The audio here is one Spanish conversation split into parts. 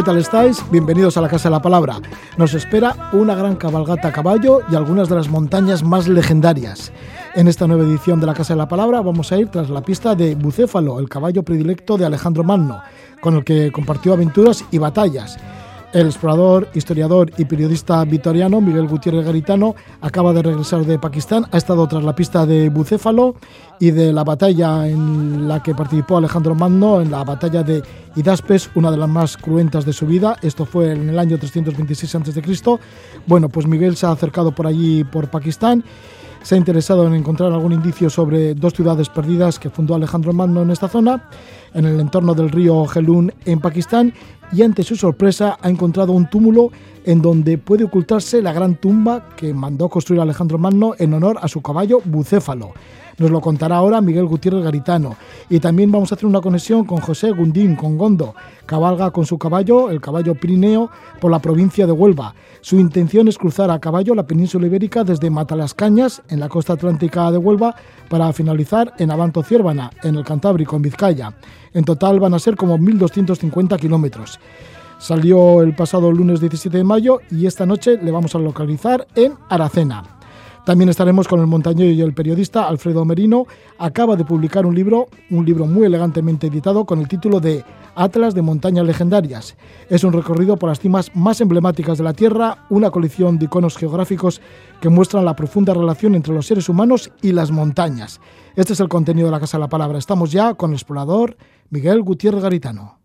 ¿qué tal estáis? Bienvenidos a la Casa de la Palabra. Nos espera una gran cabalgata a caballo y algunas de las montañas más legendarias. En esta nueva edición de la Casa de la Palabra vamos a ir tras la pista de Bucéfalo, el caballo predilecto de Alejandro Magno, con el que compartió aventuras y batallas. El explorador, historiador y periodista vitoriano Miguel Gutiérrez Garitano acaba de regresar de Pakistán, ha estado tras la pista de Bucéfalo y de la batalla en la que participó Alejandro Magno, en la batalla de Hidaspes, una de las más cruentas de su vida. Esto fue en el año 326 a.C. Bueno, pues Miguel se ha acercado por allí, por Pakistán se ha interesado en encontrar algún indicio sobre dos ciudades perdidas que fundó Alejandro Magno en esta zona, en el entorno del río Gelun en Pakistán, y ante su sorpresa ha encontrado un túmulo en donde puede ocultarse la gran tumba que mandó construir Alejandro Magno en honor a su caballo Bucéfalo. Nos lo contará ahora Miguel Gutiérrez Garitano. Y también vamos a hacer una conexión con José Gundín, con Gondo. Cabalga con su caballo, el caballo Pirineo, por la provincia de Huelva. Su intención es cruzar a caballo la península ibérica desde Matalascañas, en la costa atlántica de Huelva, para finalizar en Abanto Ciervana, en el Cantábrico, en Vizcaya. En total van a ser como 1.250 kilómetros. Salió el pasado lunes 17 de mayo y esta noche le vamos a localizar en Aracena. También estaremos con el montañero y el periodista Alfredo Merino. Acaba de publicar un libro, un libro muy elegantemente editado con el título de Atlas de Montañas Legendarias. Es un recorrido por las cimas más emblemáticas de la Tierra, una colección de iconos geográficos que muestran la profunda relación entre los seres humanos y las montañas. Este es el contenido de la Casa de la Palabra. Estamos ya con el explorador Miguel Gutiérrez Garitano.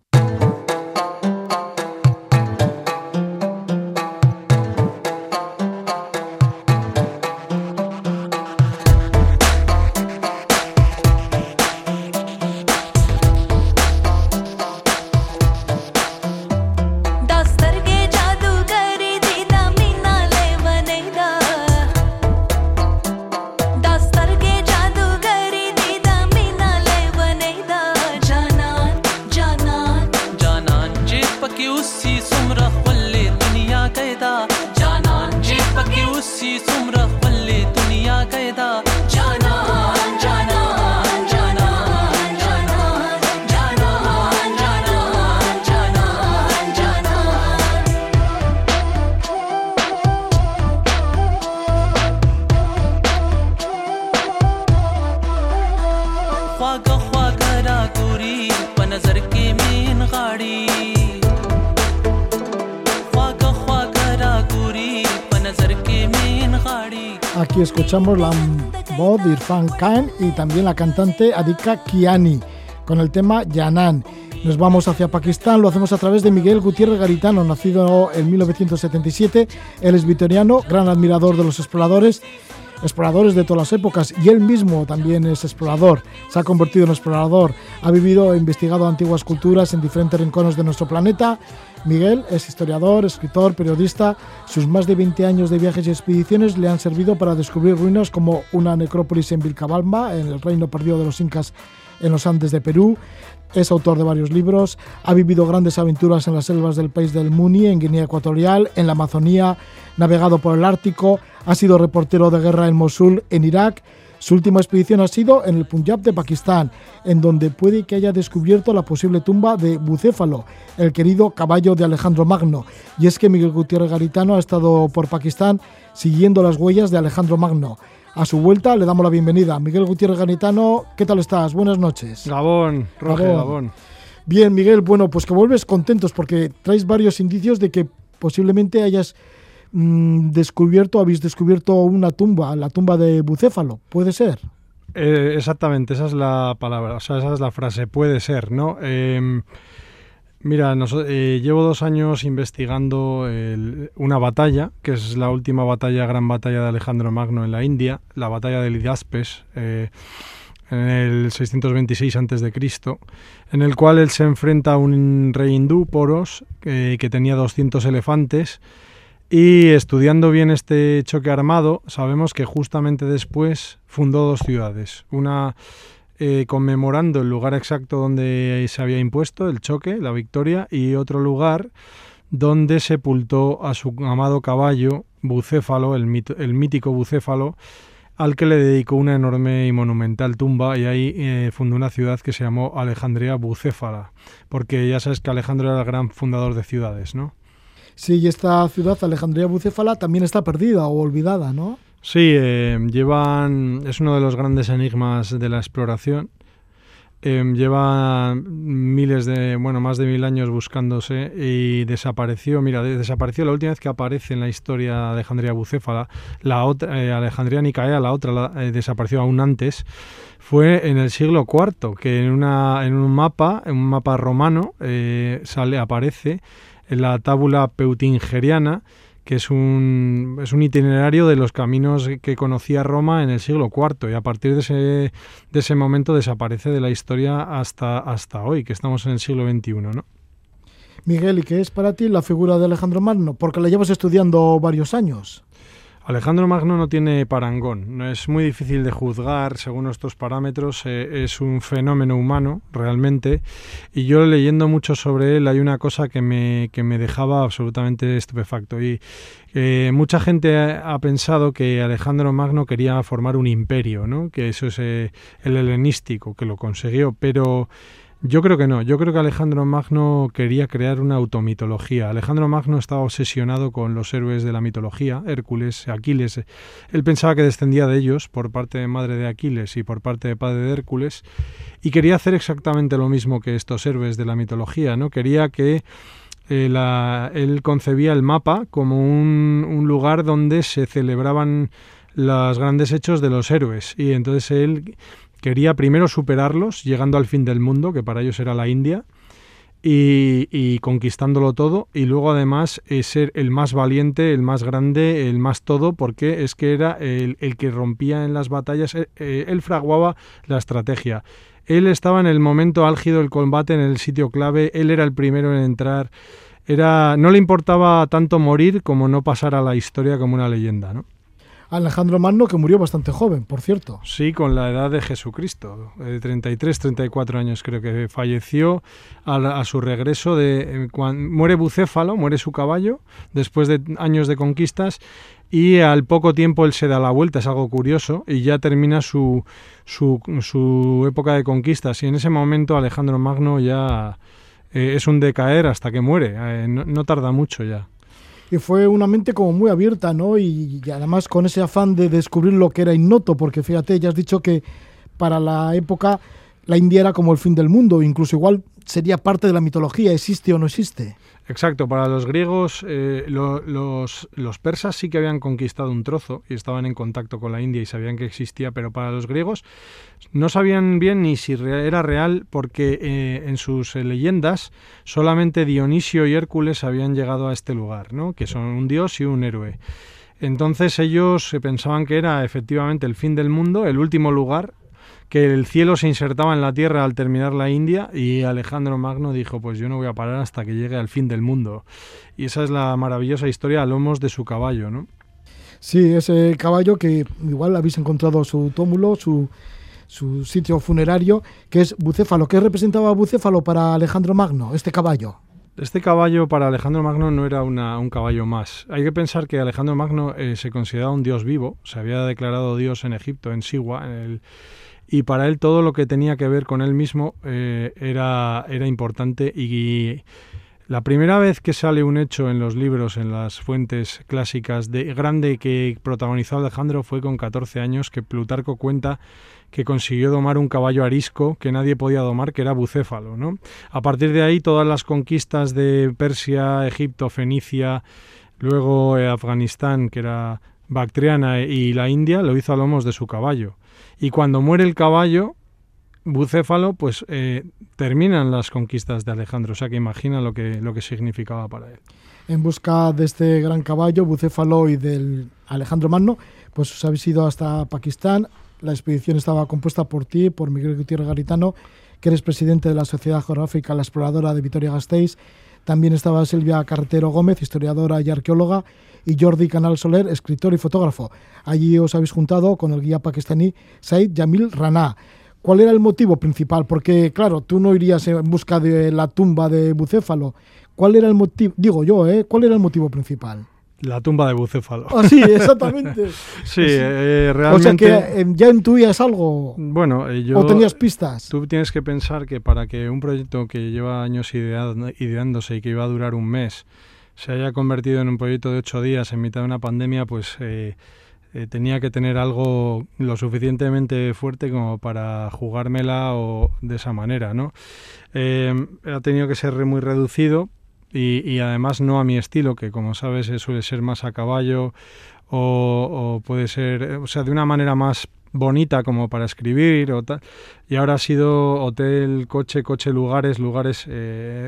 Escuchamos la voz de Irfan Khan y también la cantante Adika Kiani con el tema Yanan. Nos vamos hacia Pakistán, lo hacemos a través de Miguel Gutiérrez Garitano, nacido en 1977. Él es vitoriano, gran admirador de los exploradores, exploradores de todas las épocas, y él mismo también es explorador. Se ha convertido en explorador, ha vivido e investigado antiguas culturas en diferentes rincones de nuestro planeta Miguel es historiador, escritor, periodista. Sus más de 20 años de viajes y expediciones le han servido para descubrir ruinas como una necrópolis en Vilcabamba, en el reino perdido de los incas en los Andes de Perú. Es autor de varios libros, ha vivido grandes aventuras en las selvas del país del Muni, en Guinea Ecuatorial, en la Amazonía, navegado por el Ártico, ha sido reportero de guerra en Mosul, en Irak su última expedición ha sido en el Punjab de Pakistán, en donde puede que haya descubierto la posible tumba de Bucéfalo, el querido caballo de Alejandro Magno. Y es que Miguel Gutiérrez Garitano ha estado por Pakistán siguiendo las huellas de Alejandro Magno. A su vuelta le damos la bienvenida. Miguel Gutiérrez Garitano, ¿qué tal estás? Buenas noches. Gabón, Roger, Gabón. Bien, Miguel, bueno, pues que vuelves contentos porque traes varios indicios de que posiblemente hayas Mm, descubierto, habéis descubierto una tumba, la tumba de Bucéfalo, ¿puede ser? Eh, exactamente, esa es la palabra, o sea, esa es la frase, puede ser, ¿no? Em, mira, eh, llevo dos años investigando una batalla, que es la última batalla, gran batalla de Alejandro Magno en la India, la batalla de Lidaspes, eh, en el 626 a.C., en el cual él se enfrenta a un rey hindú, Poros, que tenía 200 elefantes, y estudiando bien este choque armado, sabemos que justamente después fundó dos ciudades. Una eh, conmemorando el lugar exacto donde se había impuesto el choque, la victoria, y otro lugar donde sepultó a su amado caballo, Bucéfalo, el, mítico Bucéfalo, al que le dedicó una enorme y monumental tumba y ahí eh, fundó una ciudad que se llamó Alejandría Bucéfala, porque ya sabes que Alejandro era el gran fundador de ciudades, ¿no? Sí, y esta ciudad, Alejandría Bucéfala, también está perdida o olvidada, ¿no? Sí, eh, llevan, es uno de los grandes enigmas de la exploración. Eh, lleva miles de, bueno, más de mil años buscándose y desapareció, mira, desapareció la última vez que aparece en la historia Alejandría Bucéfala, la otra, eh, Alejandría Nicaea, la otra eh, desapareció aún antes, fue en el siglo IV, que en, una, en un mapa, en un mapa romano, eh, sale, aparece la tábula peutingeriana, que es un, es un itinerario de los caminos que conocía Roma en el siglo IV y a partir de ese, de ese momento desaparece de la historia hasta, hasta hoy, que estamos en el siglo XXI, ¿no? Miguel, ¿y qué es para ti la figura de Alejandro Magno? Porque la llevas estudiando varios años. Alejandro Magno no tiene parangón, no es muy difícil de juzgar según nuestros parámetros, eh, es un fenómeno humano realmente y yo leyendo mucho sobre él hay una cosa que me, que me dejaba absolutamente estupefacto y eh, mucha gente ha, pensado que Alejandro Magno quería formar un imperio, ¿no? que eso es eh, el helenístico, que lo consiguió, pero yo creo que no. Yo creo que Alejandro Magno quería crear una automitología. Alejandro Magno estaba obsesionado con los héroes de la mitología, Hércules, Aquiles. Él pensaba que descendía de ellos por parte de madre de Aquiles y por parte de padre de Hércules y quería hacer exactamente lo mismo que estos héroes de la mitología, ¿no? Quería que eh, él concebía el mapa como un, un lugar donde se celebraban los grandes hechos de los héroes y entonces él quería primero superarlos, llegando al fin del mundo, que para ellos era la India, y, conquistándolo todo, y luego además eh, ser el más valiente, el más grande, el más todo, porque es que era el, que rompía en las batallas, eh, eh, él fraguaba la estrategia. Él estaba en el momento álgido del combate, en el sitio clave, él era el primero en entrar. Era, no le importaba tanto morir como no pasar a la historia como una leyenda, ¿no? Alejandro Magno, que murió bastante joven, por cierto. Sí, con la edad de Jesucristo, de 33, 34 años creo que falleció a, su regreso de... Cuando, muere Bucéfalo, muere su caballo, después de años de conquistas, y al poco tiempo él se da la vuelta, es algo curioso, y ya termina su, su, su época de conquistas, y en ese momento Alejandro Magno ya eh, es un decaer hasta que muere, eh, no tarda mucho ya y fue una mente como muy abierta, ¿no? Y, además con ese afán de descubrir lo que era ignoto, porque fíjate, ya has dicho que para la época la India era como el fin del mundo, incluso igual sería parte de la mitología, existe o no existe. Exacto, para los griegos, eh, los, persas sí que habían conquistado un trozo y estaban en contacto con la India y sabían que existía, pero para los griegos no sabían bien ni si era real porque eh, en sus eh, leyendas solamente Dionisio y Hércules habían llegado a este lugar, ¿no? que son un dios y un héroe. Entonces ellos pensaban que era efectivamente el fin del mundo, el último lugar que el cielo se insertaba en la tierra al terminar la India y Alejandro Magno dijo, pues yo no voy a parar hasta que llegue al fin del mundo. Y esa es la maravillosa historia a lomos de su caballo, ¿no? Sí, ese caballo que igual habéis encontrado su túmulo, su, su sitio funerario, que es Bucéfalo. ¿Qué representaba Bucéfalo para Alejandro Magno, este caballo? Este caballo para Alejandro Magno no era un caballo más. Hay que pensar que Alejandro Magno eh, se consideraba un dios vivo, se había declarado dios en Egipto, en Siwa, en el, y para él todo lo que tenía que ver con él mismo eh, era, era importante y, la primera vez que sale un hecho en los libros, en las fuentes clásicas de grande que protagonizó Alejandro fue con 14 años que Plutarco cuenta que consiguió domar un caballo arisco que nadie podía domar, que era bucéfalo. ¿no? A partir de ahí, todas las conquistas de Persia, Egipto, Fenicia, luego eh, Afganistán, que era Bactriana, y la India, lo hizo a lomos de su caballo. Y cuando muere el caballo, Bucéfalo, pues eh, terminan las conquistas de Alejandro. O sea que imagina lo que, lo que significaba para él. En busca de este gran caballo, Bucéfalo y del Alejandro Magno, pues os habéis ido hasta Pakistán. La expedición estaba compuesta por ti, por Miguel Gutiérrez Garitano, que eres presidente de la Sociedad Geográfica La Exploradora de Vitoria-Gasteiz. También estaba Silvia Carretero Gómez, historiadora y arqueóloga, y Jordi Canal Soler, escritor y fotógrafo. Allí os habéis juntado con el guía pakistaní Said Jamil Rana. ¿Cuál era el motivo principal? Porque, claro, tú no irías en busca de la tumba de Bucéfalo. ¿Cuál era el motivo? Digo yo, ¿eh? ¿Cuál era el motivo principal? La tumba de Bucéfalo. Ah, sí, exactamente. sí, eh, realmente... O sea que eh, ya intuías algo. Bueno, eh, yo... ¿O tenías pistas? Tú tienes que pensar que para que un proyecto que lleva años ideándose y que iba a durar un mes se haya convertido en un proyecto de ocho días en mitad de una pandemia, pues eh, eh, tenía que tener algo lo suficientemente fuerte como para jugármela o de esa manera, ¿no? Eh, ha tenido que ser muy reducido y, además no a mi estilo, que como sabes suele ser más a caballo o, puede ser, o sea, de una manera más bonita como para escribir. Y ahora ha sido hotel, coche, coche, lugares, lugares.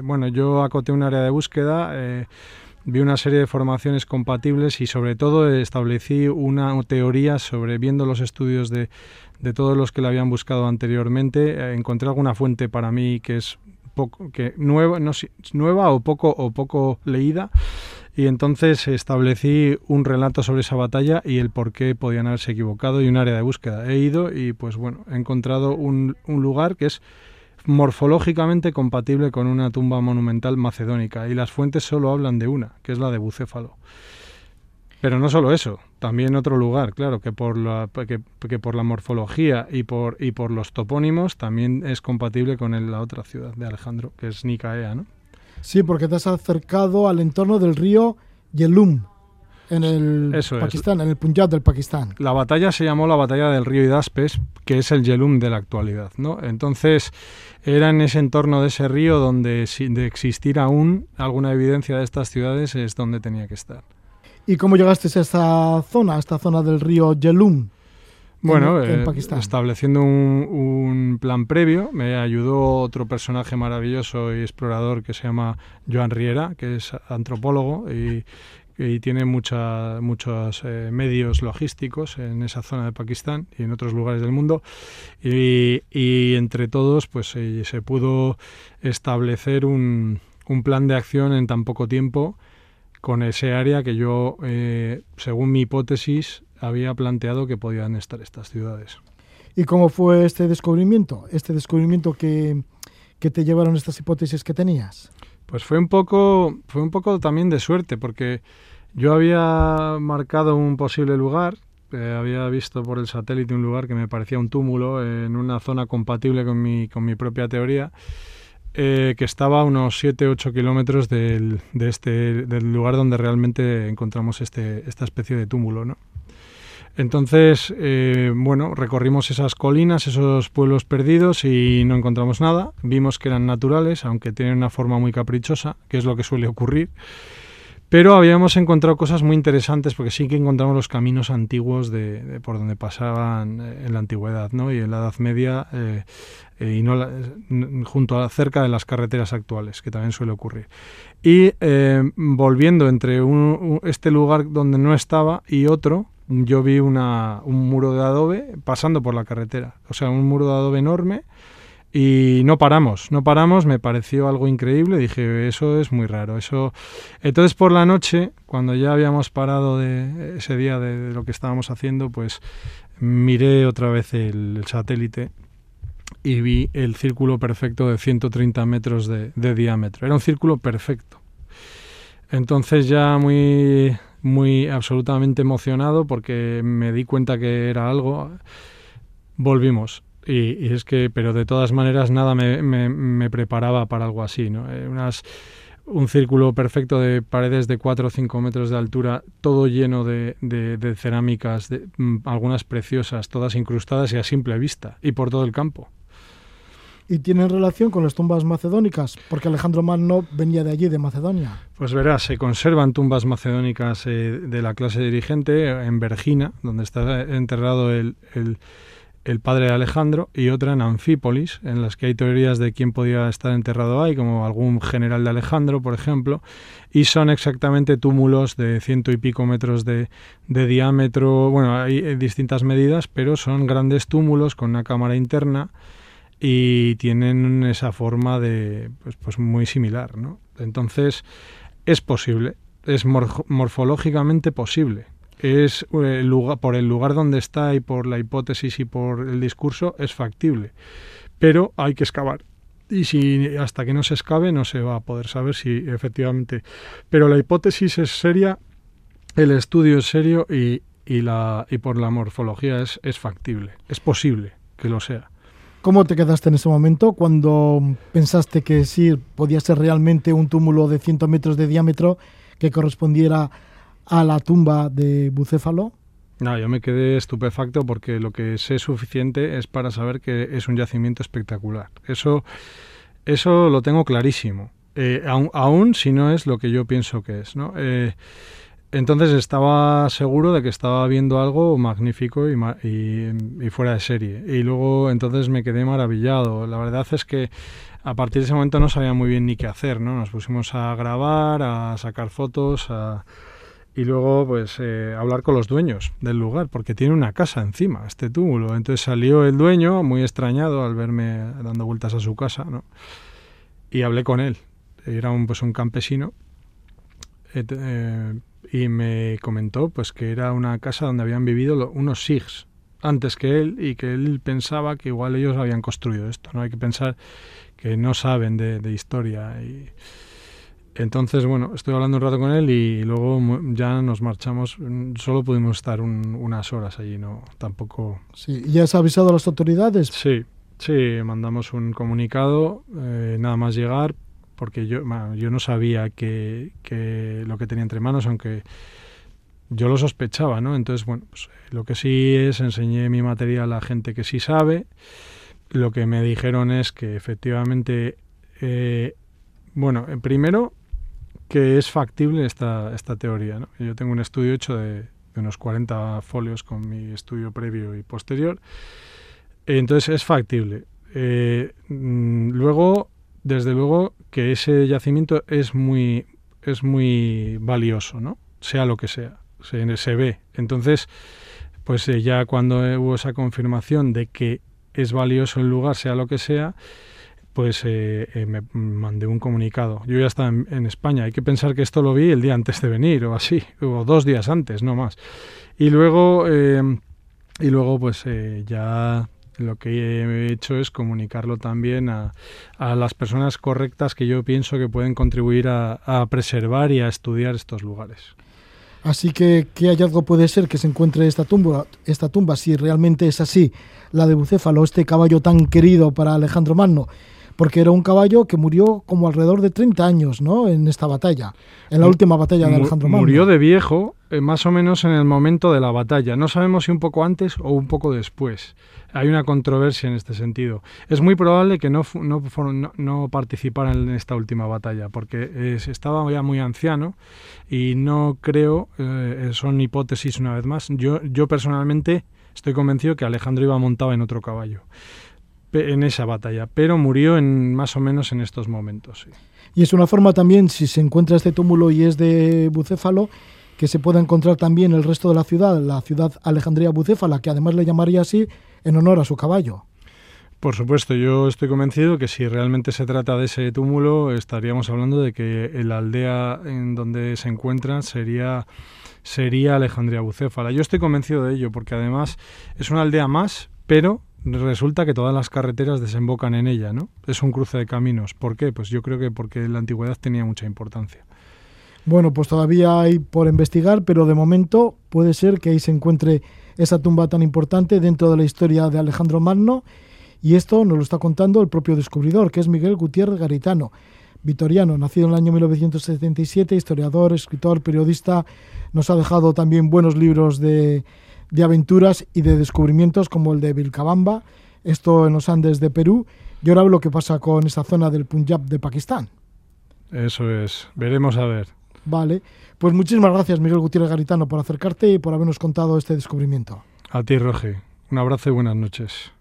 bueno, yo acoté un área de búsqueda vi una serie de formaciones compatibles y sobre todo establecí una teoría sobre viendo los estudios de, de todos los que la habían buscado anteriormente, eh, encontré alguna fuente para mí que es poco, que nueva, nueva o poco o poco leída y entonces establecí un relato sobre esa batalla y el por qué podían haberse equivocado y un área de búsqueda. He ido y pues bueno, he encontrado un, un lugar que es morfológicamente compatible con una tumba monumental macedónica y las fuentes solo hablan de una, que es la de Bucéfalo. Pero no solo eso, también otro lugar, claro, que por la, que, por la morfología y por, y por los topónimos también es compatible con la otra ciudad de Alejandro, que es Nicaea, ¿no? Sí, porque te has acercado al entorno del río Yelum, en el Pakistán, en el Punjab del Pakistán. La batalla se llamó la batalla del río Hidaspes, que es el Yelum de la actualidad, ¿no? Entonces, era en ese entorno de ese río donde de existir aún alguna evidencia de estas ciudades es donde tenía que estar. ¿Y cómo llegaste a esta zona, a esta zona del río Yelum? Bueno, eh, estableciendo un, un, plan previo, me ayudó otro personaje maravilloso y explorador que se llama Joan Riera, que es antropólogo y y tiene mucha, muchos eh, medios logísticos en esa zona de Pakistán y en otros lugares del mundo. Y, y entre todos pues eh, se pudo establecer un, un, plan de acción en tan poco tiempo con ese área que yo, eh, según mi hipótesis, había planteado que podían estar estas ciudades. ¿Y cómo fue este descubrimiento? Este descubrimiento que, que te llevaron estas hipótesis que tenías. Pues fue un poco, fue un poco también de suerte, porque yo había marcado un posible lugar, eh, había visto por el satélite un lugar que me parecía un túmulo en una zona compatible con mi, con mi propia teoría, eh, que estaba a unos 7-8 kilómetros del, de este, del lugar donde realmente encontramos este, esta especie de túmulo, ¿no? Entonces, eh, bueno, recorrimos esas colinas, esos pueblos perdidos y no encontramos nada. Vimos que eran naturales, aunque tienen una forma muy caprichosa, que es lo que suele ocurrir. Pero habíamos encontrado cosas muy interesantes porque sí que encontramos los caminos antiguos de, por donde pasaban eh, en la antigüedad ¿no? y en la Edad Media eh, y no junto a cerca de las carreteras actuales, que también suele ocurrir. Y volviendo entre este lugar donde no estaba y otro, yo vi una, un muro de adobe pasando por la carretera. O sea, un muro de adobe enorme y no paramos, no paramos, me pareció algo increíble, dije, eso es muy raro, eso... Entonces por la noche, cuando ya habíamos parado de ese día de, lo que estábamos haciendo, pues miré otra vez el, satélite y vi el círculo perfecto de 130 metros de, de diámetro. Era un círculo perfecto. Entonces ya muy muy absolutamente emocionado porque me di cuenta que era algo. Volvimos. Y, es que, pero de todas maneras, nada me, me, preparaba para algo así, ¿no? Eh, un círculo perfecto de paredes de 4 o 5 metros de altura, todo lleno de, de, cerámicas, de, mm, algunas preciosas, todas incrustadas y a simple vista, y por todo el campo y tienen relación con las tumbas macedónicas, porque Alejandro Magno venía de allí, de Macedonia. Pues verás, se conservan tumbas macedónicas eh, de la clase dirigente en Vergina, donde está enterrado el, el, padre de Alejandro, y otra en Anfípolis, en las que hay teorías de quién podía estar enterrado ahí, como algún general de Alejandro, por ejemplo, y son exactamente túmulos de ciento y pico metros de, de diámetro, bueno, hay distintas medidas, pero son grandes túmulos con una cámara interna, y tienen esa forma de pues, pues muy similar, ¿no? Entonces es posible, es morfológicamente posible. Es eh, lugar, por el lugar donde está y por la hipótesis y por el discurso es factible, pero hay que excavar. Y si hasta que no se excave no se va a poder saber si efectivamente. Pero la hipótesis es seria el estudio es serio y, y, la, y por la morfología es, es factible, es posible que lo sea. ¿Cómo te quedaste en ese momento cuando pensaste que sí podía ser realmente un túmulo de 100 metros de diámetro que correspondiera a la tumba de Bucéfalo? No, yo me quedé estupefacto porque lo que sé suficiente es para saber que es un yacimiento espectacular. Eso, eso lo tengo clarísimo. Eh, aún, si no es lo que yo pienso que es, ¿no? Eh, entonces estaba seguro de que estaba viendo algo magnífico y, y, fuera de serie. Y luego entonces me quedé maravillado. La verdad es que a partir de ese momento no sabía muy bien ni qué hacer, ¿no? Nos pusimos a grabar, a sacar fotos, y luego pues eh, hablar con los dueños del lugar, porque tiene una casa encima, este túmulo. Entonces salió el dueño, muy extrañado al verme dando vueltas a su casa, ¿no? Y hablé con él. Era un, pues un campesino. Eh, y me comentó pues que era una casa donde habían vivido unos Sikhs antes que él y que él pensaba que igual ellos habían construido esto. No hay que pensar que no saben de, historia y entonces bueno estoy hablando un rato con él y luego ya nos marchamos. Solo pudimos estar unas horas allí, no tampoco. Sí. ¿Ya has avisado a las autoridades? Sí, sí. Mandamos un comunicado eh, nada más llegar porque yo, yo no sabía que, lo que tenía entre manos, aunque yo lo sospechaba, ¿no? Entonces, bueno, pues, lo que sí es, enseñé mi material a gente que sí sabe. Lo que me dijeron es que efectivamente, eh, bueno, eh, primero que es factible esta, esta teoría, ¿no? Yo tengo un estudio hecho de, unos 40 folios con mi estudio previo y posterior. Entonces es factible. Eh, mm, luego desde luego que ese yacimiento es muy, es muy valioso, ¿no? Sea lo que sea, se, se ve. Entonces, pues eh, ya cuando hubo esa confirmación de que es valioso el lugar, sea lo que sea, pues eh, eh, me mandé un comunicado. Yo ya estaba en, España. Hay que pensar que esto lo vi el día antes de venir o así, o dos días antes, no más. Y luego, y luego pues ya lo que he hecho es comunicarlo también a, las personas correctas que yo pienso que pueden contribuir a, preservar y a estudiar estos lugares. Así que, ¿qué hallazgo puede ser que se encuentre esta tumba, esta tumba, si realmente es así, la de Bucéfalo, este caballo tan querido para Alejandro Magno? Porque era un caballo que murió como alrededor de 30 años, ¿no? En esta batalla, en la última batalla de Alejandro Magno. Murió de viejo, eh, más o menos en el momento de la batalla. No sabemos si un poco antes o un poco después. Hay una controversia en este sentido. Es muy probable que no, no, no, participara en esta última batalla, porque estaba ya muy anciano y no creo, eh, son hipótesis una vez más. Yo, yo personalmente estoy convencido que Alejandro iba montado en otro caballo en esa batalla, pero murió en más o menos en estos momentos. Y es una forma también, si se encuentra este túmulo y es de Bucéfalo, que se pueda encontrar también el resto de la ciudad, la ciudad Alejandría Bucéfala, que además le llamaría así en honor a su caballo. Por supuesto, yo estoy convencido que si realmente se trata de ese túmulo, estaríamos hablando de que la aldea en donde se encuentra sería sería Alejandría Bucéfala. Yo estoy convencido de ello porque además es una aldea más, pero resulta que todas las carreteras desembocan en ella, ¿no? Es un cruce de caminos. ¿Por qué? Pues yo creo que porque la antigüedad tenía mucha importancia. Bueno, pues todavía hay por investigar, pero de momento puede ser que ahí se encuentre esa tumba tan importante dentro de la historia de Alejandro Magno. Y esto nos lo está contando el propio descubridor, que es Miguel Gutiérrez Garitano, vitoriano, nacido en el año 1977, historiador, escritor, periodista. Nos ha dejado también buenos libros de, de aventuras y de descubrimientos como el de Vilcabamba, esto en los Andes de Perú, y ahora lo que pasa con esa zona del Punjab de Pakistán. Eso es, veremos a ver. Vale, pues muchísimas gracias Miguel Gutiérrez Garitano por acercarte y por habernos contado este descubrimiento. A ti, Roge. Un abrazo y buenas noches.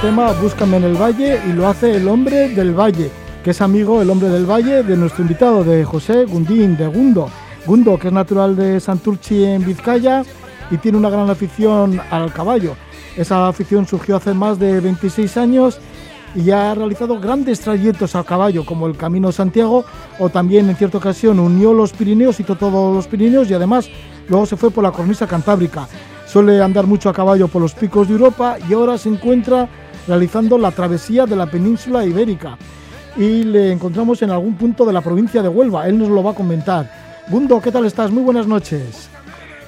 Tema Búscame en el Valle y lo hace el hombre del Valle, que es amigo, el hombre del Valle, de nuestro invitado, de José Gundín, de Gundo. Gundo, que es natural de Santurchi en Vizcaya y tiene una gran afición al caballo. Esa afición surgió hace más de 26 años y ha realizado grandes trayectos a caballo, como el Camino Santiago, o también en cierta ocasión unió los Pirineos, hizo todos los Pirineos y además luego se fue por la cornisa cantábrica. Suele andar mucho a caballo por los picos de Europa y ahora se encuentra realizando la travesía de la península ibérica. Y le encontramos en algún punto de la provincia de Huelva, él nos lo va a comentar. Gundo, ¿qué tal estás? Muy buenas noches.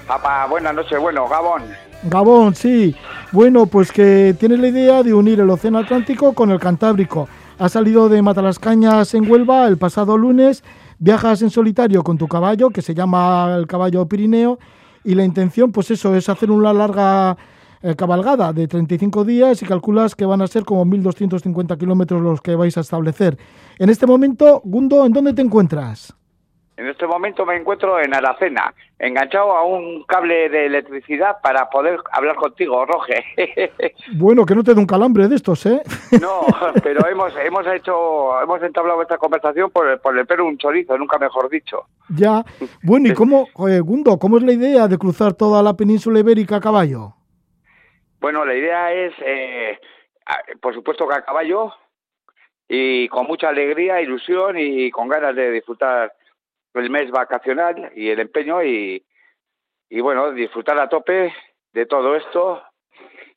Papá, buenas noches, bueno, Gabón. Gabón, sí. Bueno, pues que tienes la idea de unir el Océano Atlántico con el Cantábrico. Has salido de Matalascañas en Huelva el pasado lunes, viajas en solitario con tu caballo, que se llama el caballo Pirineo, y la intención, pues eso, es hacer una larga eh, cabalgada de 35 días y calculas que van a ser como 1.250 kilómetros los que vais a establecer. En este momento, Gundo, ¿en dónde te encuentras? En este momento me encuentro en Aracena, enganchado a un cable de electricidad para poder hablar contigo, Roge. Bueno, que no te dé un calambre de estos, ¿eh? No, pero hemos hemos hecho hemos entablado esta conversación por, por el pelo un chorizo, nunca mejor dicho. Ya. Bueno, ¿y cómo, eh, Gundo, cómo es la idea de cruzar toda la península ibérica a caballo? Bueno, la idea es, eh, por supuesto que a caballo y con mucha alegría, ilusión y con ganas de disfrutar el mes vacacional y el empeño y, y bueno, disfrutar a tope de todo esto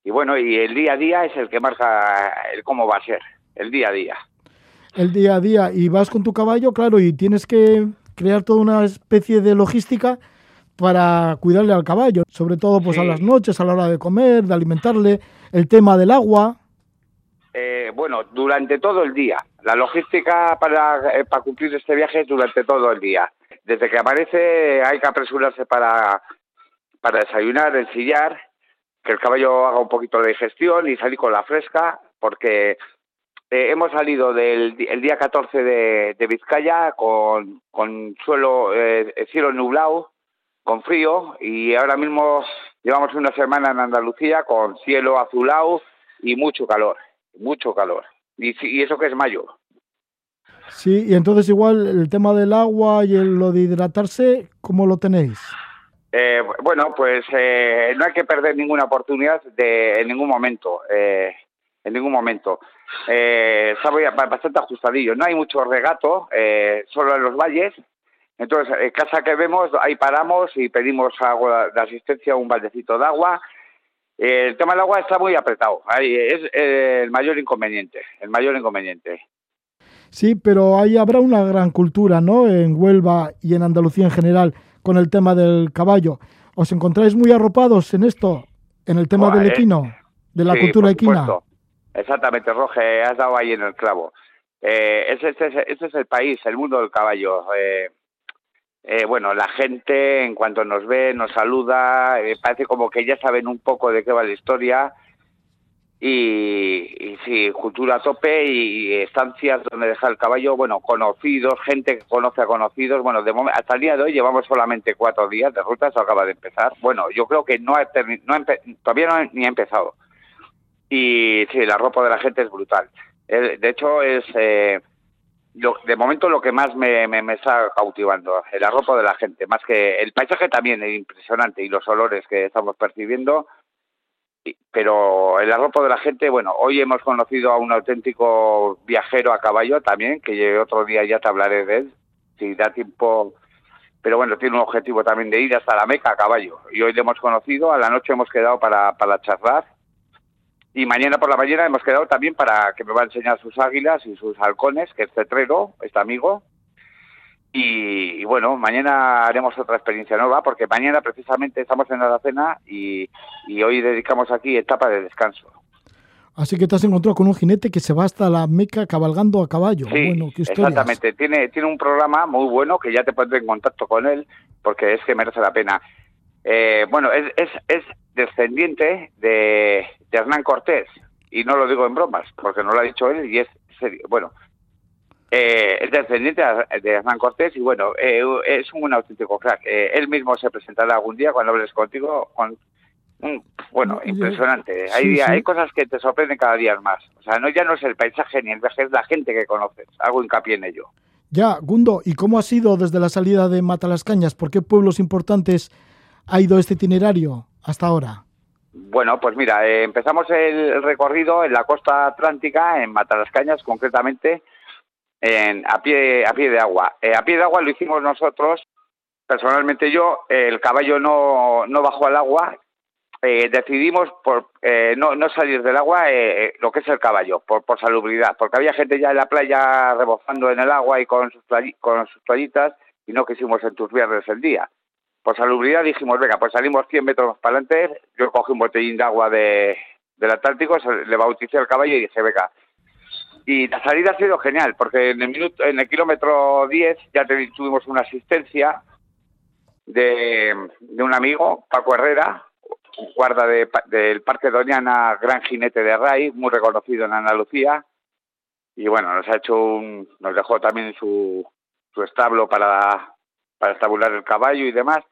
y bueno, y el día a día es el que marca el cómo va a ser, el día a día. El día a día y vas con tu caballo, claro, y tienes que crear toda una especie de logística para cuidarle al caballo, sobre todo pues a las noches, a la hora de comer, de alimentarle, el tema del agua. Eh, bueno, durante todo el día. La logística para, eh, para cumplir este viaje es durante todo el día. Desde que aparece hay que apresurarse para, para desayunar, ensillar, que el caballo haga un poquito de digestión y salir con la fresca, porque eh, hemos salido del el día 14 de, de Vizcaya con, con suelo, eh, cielo nublado, con frío, y ahora mismo llevamos una semana en Andalucía con cielo azulado y mucho calor mucho calor. Y, y eso que es mayo. Sí, y entonces igual el tema del agua y el, lo de hidratarse, ¿cómo lo tenéis? Eh, bueno, pues eh, no hay que perder ninguna oportunidad de, en ningún momento. Eh, en ningún momento. Eh, está bastante ajustadillo. No hay mucho regato, eh, solo en los valles. Entonces, en casa que vemos, ahí paramos y pedimos agua de asistencia, un baldecito de agua el tema del agua está muy apretado, ahí es el mayor inconveniente, el mayor inconveniente. Sí, pero ahí habrá una gran cultura, ¿no? En Huelva y en Andalucía en general con el tema del caballo. ¿Os encontráis muy arropados en esto, en el tema del equino, de la sí, cultura equina? Exactamente, Roge, has dado ahí en el clavo. Eh, ese, ese, ese, es el país, el mundo del caballo. Eh, eh, bueno, la gente en cuanto nos ve, nos saluda, eh, parece como que ya saben un poco de qué va la historia. Y, y sí, cultura a tope y, estancias donde dejar el caballo, bueno, conocidos, gente que conoce a conocidos. Bueno, de momento, hasta el día de hoy llevamos solamente cuatro días de ruta, eso acaba de empezar. Bueno, yo creo que no ha, no ha todavía no ha, ni ha empezado. Y sí, la ropa de la gente es brutal. De hecho, es. Eh, lo, de momento lo que más me, me, está cautivando, el arropo de la gente, más que el paisaje también es impresionante y los olores que estamos percibiendo, pero el arropo de la gente, bueno, hoy hemos conocido a un auténtico viajero a caballo también, que otro día ya te hablaré de él, si da tiempo, pero bueno, tiene un objetivo también de ir hasta la Meca a caballo, y hoy le hemos conocido, a la noche hemos quedado para, para charlar, y mañana por la mañana hemos quedado también para que me va a enseñar sus águilas y sus halcones, que es cetrero, este amigo. Y, y, bueno, mañana haremos otra experiencia nueva, porque mañana precisamente estamos en la cena y, y hoy dedicamos aquí etapa de descanso. Así que te has encontrado con un jinete que se va hasta la Meca cabalgando a caballo. Sí, bueno, ¿qué exactamente. Tiene, tiene un programa muy bueno que ya te pondré en contacto con él, porque es que merece la pena. Eh, bueno, es, es, es descendiente de, de Hernán Cortés, y no lo digo en bromas, porque no lo ha dicho él y es serio. Bueno, eh, es descendiente de Hernán Cortés y bueno, eh, es un auténtico crack. Eh, él mismo se presentará algún día cuando hables contigo, con, Mm, bueno, impresionante. hay, hay cosas que te sorprenden cada día más. O sea, no ya no es el paisaje ni el viaje, es la gente que conoces. Hago hincapié en ello. Ya, Gundo, ¿y cómo ha sido desde la salida de Matalascañas? ¿Por qué pueblos importantes ha ido este itinerario hasta ahora? Bueno, pues mira, eh, empezamos el recorrido en la costa atlántica, en Matalascañas concretamente, en, a, pie, a pie de agua. Eh, a pie de agua lo hicimos nosotros, personalmente yo, el caballo no, no bajó al agua, eh, decidimos por no, no, salir del agua lo que es el caballo, por, por, salubridad, porque había gente ya en la playa rebozando en el agua y con sus, con sus toallitas y no quisimos enturbiarles el día. Por salubridad dijimos, venga, pues salimos 100 metros para adelante, yo cogí un botellín de agua de, del Atlántico, le bauticé al caballo y dije, venga. Y la salida ha sido genial, porque en el, minuto, en el kilómetro 10 ya tuvimos una asistencia de, de un amigo, Paco Herrera, guarda de, del Parque Doñana, gran jinete de Ray, muy reconocido en Andalucía. Y bueno, nos ha hecho un, nos dejó también su, su establo para, para estabular el caballo y demás.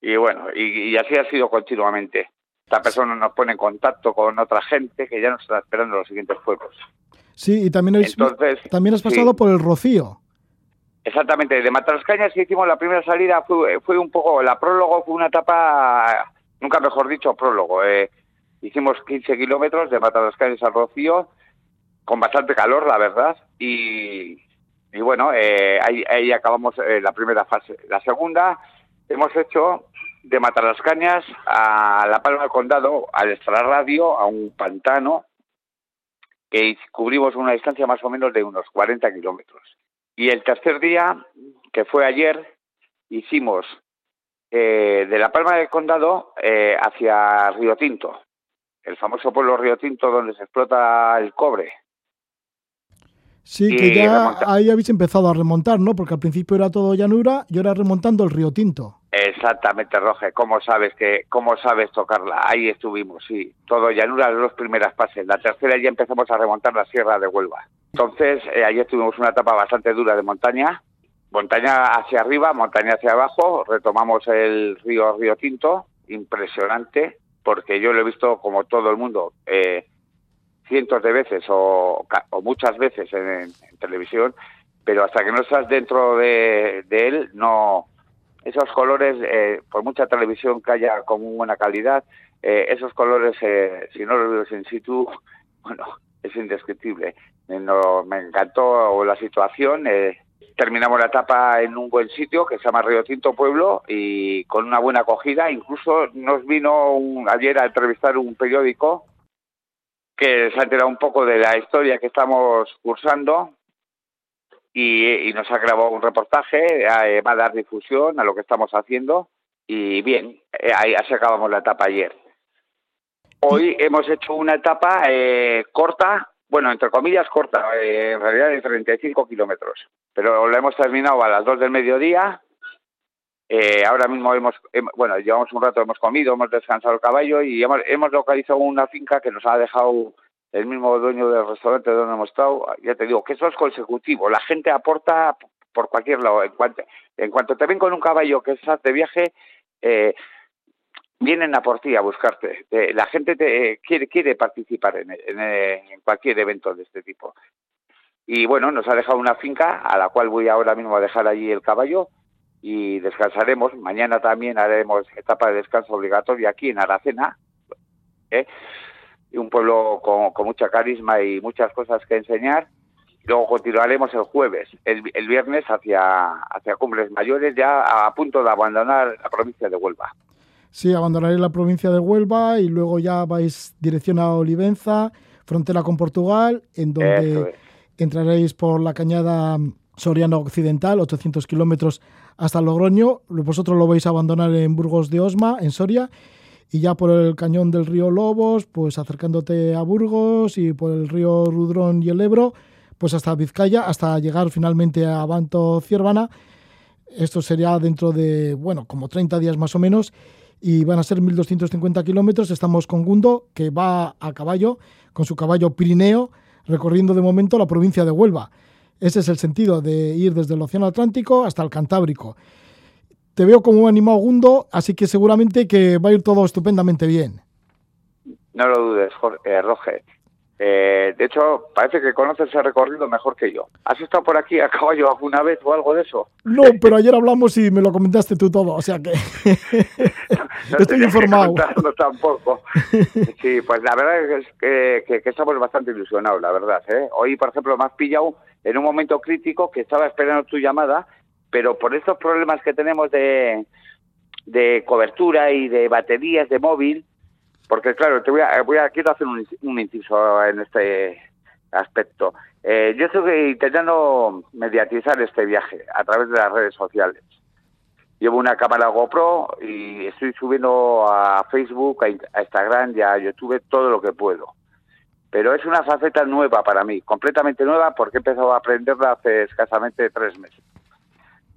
Y bueno, y, así ha sido continuamente. Esta persona nos pone en contacto con otra gente que ya nos está esperando los siguientes pueblos. Sí, y también, Entonces, también has pasado por el Rocío. Exactamente, de Matrascañas que hicimos la primera salida fue, fue un poco, la prólogo fue una etapa, nunca mejor dicho, prólogo. Eh, hicimos 15 kilómetros de Matrascañas al Rocío, con bastante calor, la verdad, y, y bueno, eh, ahí, acabamos eh, la primera fase. La segunda, hemos hecho de Matalascañas a La Palma del Condado, al extrarradio, a un pantano, que cubrimos una distancia más o menos de unos 40 kilómetros. Y el tercer día, que fue ayer, hicimos eh, de La Palma del Condado hacia Río Tinto, el famoso pueblo Río Tinto donde se explota el cobre Sí, que ya ahí habéis empezado a remontar, ¿no? Porque al principio era todo llanura y ahora remontando el río Tinto. Exactamente, Roge. ¿Cómo sabes que, cómo sabes tocarla? Ahí estuvimos, sí. Todo llanura, las dos primeras fases. La tercera ya empezamos a remontar la sierra de Huelva. Entonces, eh, ahí estuvimos una etapa bastante dura de montaña. Montaña hacia arriba, montaña hacia abajo. Retomamos el río Río Tinto. Impresionante, porque yo lo he visto como todo el mundo. Eh, cientos de veces o, muchas veces en, televisión, pero hasta que no estás dentro de, él, no. Esos colores, eh, por mucha televisión que haya con buena calidad, eh, esos colores, eh, si no los ves en situ, bueno, es indescriptible. me encantó la situación. terminamos la etapa en un buen sitio que se llama Río Tinto Pueblo y con una buena acogida. Incluso nos vino un, ayer a entrevistar un periódico que se ha enterado un poco de la historia que estamos cursando y, nos ha grabado un reportaje, eh, va a dar difusión a lo que estamos haciendo y bien, eh, ahí así acabamos la etapa ayer. Hoy hemos hecho una etapa eh, corta, bueno, entre comillas corta, en realidad de 35 kilómetros, pero la hemos terminado a las 2 del mediodía eh, ahora mismo hemos, bueno, llevamos un rato, hemos comido, hemos descansado el caballo y hemos, hemos localizado una finca que nos ha dejado el mismo dueño del restaurante donde hemos estado. Ya te digo que eso es consecutivo. La gente aporta por cualquier lado. En cuanto, en cuanto te ven con un caballo que estás de viaje, eh, vienen a por ti a buscarte. la gente te, quiere, quiere participar en, en, cualquier evento de este tipo. Y bueno, nos ha dejado una finca a la cual voy ahora mismo a dejar allí el caballo y descansaremos. Mañana también haremos etapa de descanso obligatoria aquí en Aracena, ¿eh? un pueblo con, mucha carisma y muchas cosas que enseñar. Luego continuaremos el jueves, el, viernes hacia, hacia Cumbres Mayores, ya a punto de abandonar la provincia de Huelva. Sí, abandonaréis la provincia de Huelva y luego ya vais dirección a Olivenza, frontera con Portugal, en donde entraréis por la cañada Soriano Occidental, 800 kilómetros hasta Logroño. Vosotros lo vais a abandonar en Burgos de Osma, en Soria, y ya por el cañón del río Lobos, pues acercándote a Burgos y por el río Rudrón y el Ebro, pues hasta Vizcaya, hasta llegar finalmente a Banto Ciervana. Esto sería dentro de, bueno, como 30 días más o menos, y van a ser 1.250 kilómetros. Estamos con Gundo, que va a caballo, con su caballo Pirineo, recorriendo de momento la provincia de Huelva. Ese es el sentido de ir desde el Océano Atlántico hasta el Cantábrico. te veo como un animado Gundo, así que seguramente que va a ir todo estupendamente bien. No lo dudes, Jorge, eh, Roger. Eh, de hecho, parece que conoces el recorrido mejor que yo. ¿Has estado por aquí a caballo alguna vez o algo de eso? No, pero ayer hablamos y me lo comentaste tú todo, o sea que estoy informado. No tampoco. Sí, pues la verdad es que, que, estamos bastante ilusionados, la verdad. ¿eh? Hoy, por ejemplo, me has pillado en un momento crítico que estaba esperando tu llamada, pero por estos problemas que tenemos de, de cobertura y de baterías de móvil, porque claro, te voy a, voy a quiero hacer un, inciso en este aspecto. Eh, yo estoy intentando mediatizar este viaje a través de las redes sociales. Llevo una cámara GoPro y estoy subiendo a Facebook, a Instagram y a YouTube todo lo que puedo. Pero es una faceta nueva para mí, completamente nueva porque he empezado a aprenderla hace escasamente tres meses.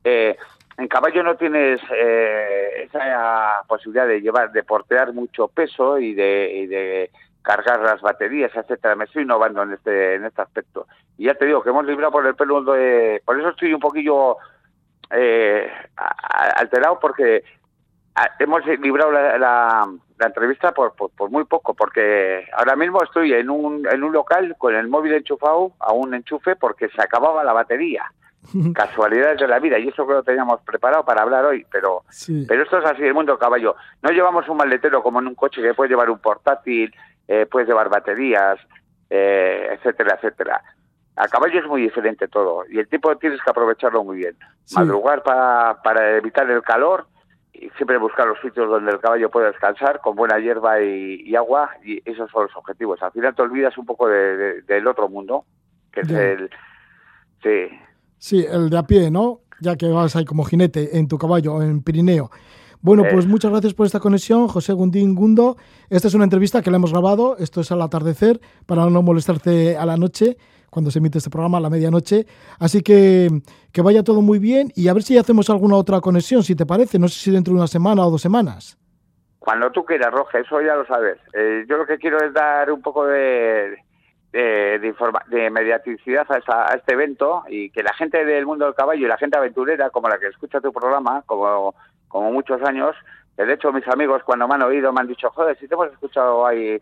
Eh, en caballo no tienes eh, esa posibilidad de llevar, de portear mucho peso y de, cargar las baterías, etcétera. Me estoy innovando en este en este aspecto. Y ya te digo que hemos librado por el pelo de, por eso estoy un poquillo eh, alterado porque hemos librado la, entrevista por, por, muy poco, porque ahora mismo estoy en un, en un local con el móvil enchufado a un enchufe porque se acababa la batería. casualidades de la vida y eso que lo teníamos preparado para hablar hoy, pero pero esto es así el mundo caballo. No llevamos un maletero como en un coche que puede llevar un portátil, eh, puedes llevar baterías, eh, etcétera, etcétera. A caballo es muy diferente todo y el tiempo tienes que aprovecharlo muy bien. Madrugar para, para evitar el calor y siempre buscar los sitios donde el caballo pueda descansar con buena hierba y, agua y esos son los objetivos. Al final te olvidas un poco del otro mundo, que es el... Sí, Sí, el de a pie, ¿no? Ya que vas ahí como jinete en tu caballo, en Pirineo. Bueno, pues eh. muchas gracias por esta conexión, José Gundín Gundo. Esta es una entrevista que la hemos grabado, esto es al atardecer, para no molestarte a la noche, cuando se emite este programa, a la medianoche. Así que que vaya todo muy bien y a ver si hacemos alguna otra conexión, si te parece. No sé si dentro de una semana o dos semanas. Cuando tú quieras, Roja, eso ya lo sabes. Eh, yo lo que quiero es dar un poco de, de, de, mediaticidad a, este evento y que la gente del mundo del caballo y la gente aventurera, como la que escucha tu programa, como, como muchos años, de hecho mis amigos cuando me han oído me han dicho, joder, si te hemos escuchado ahí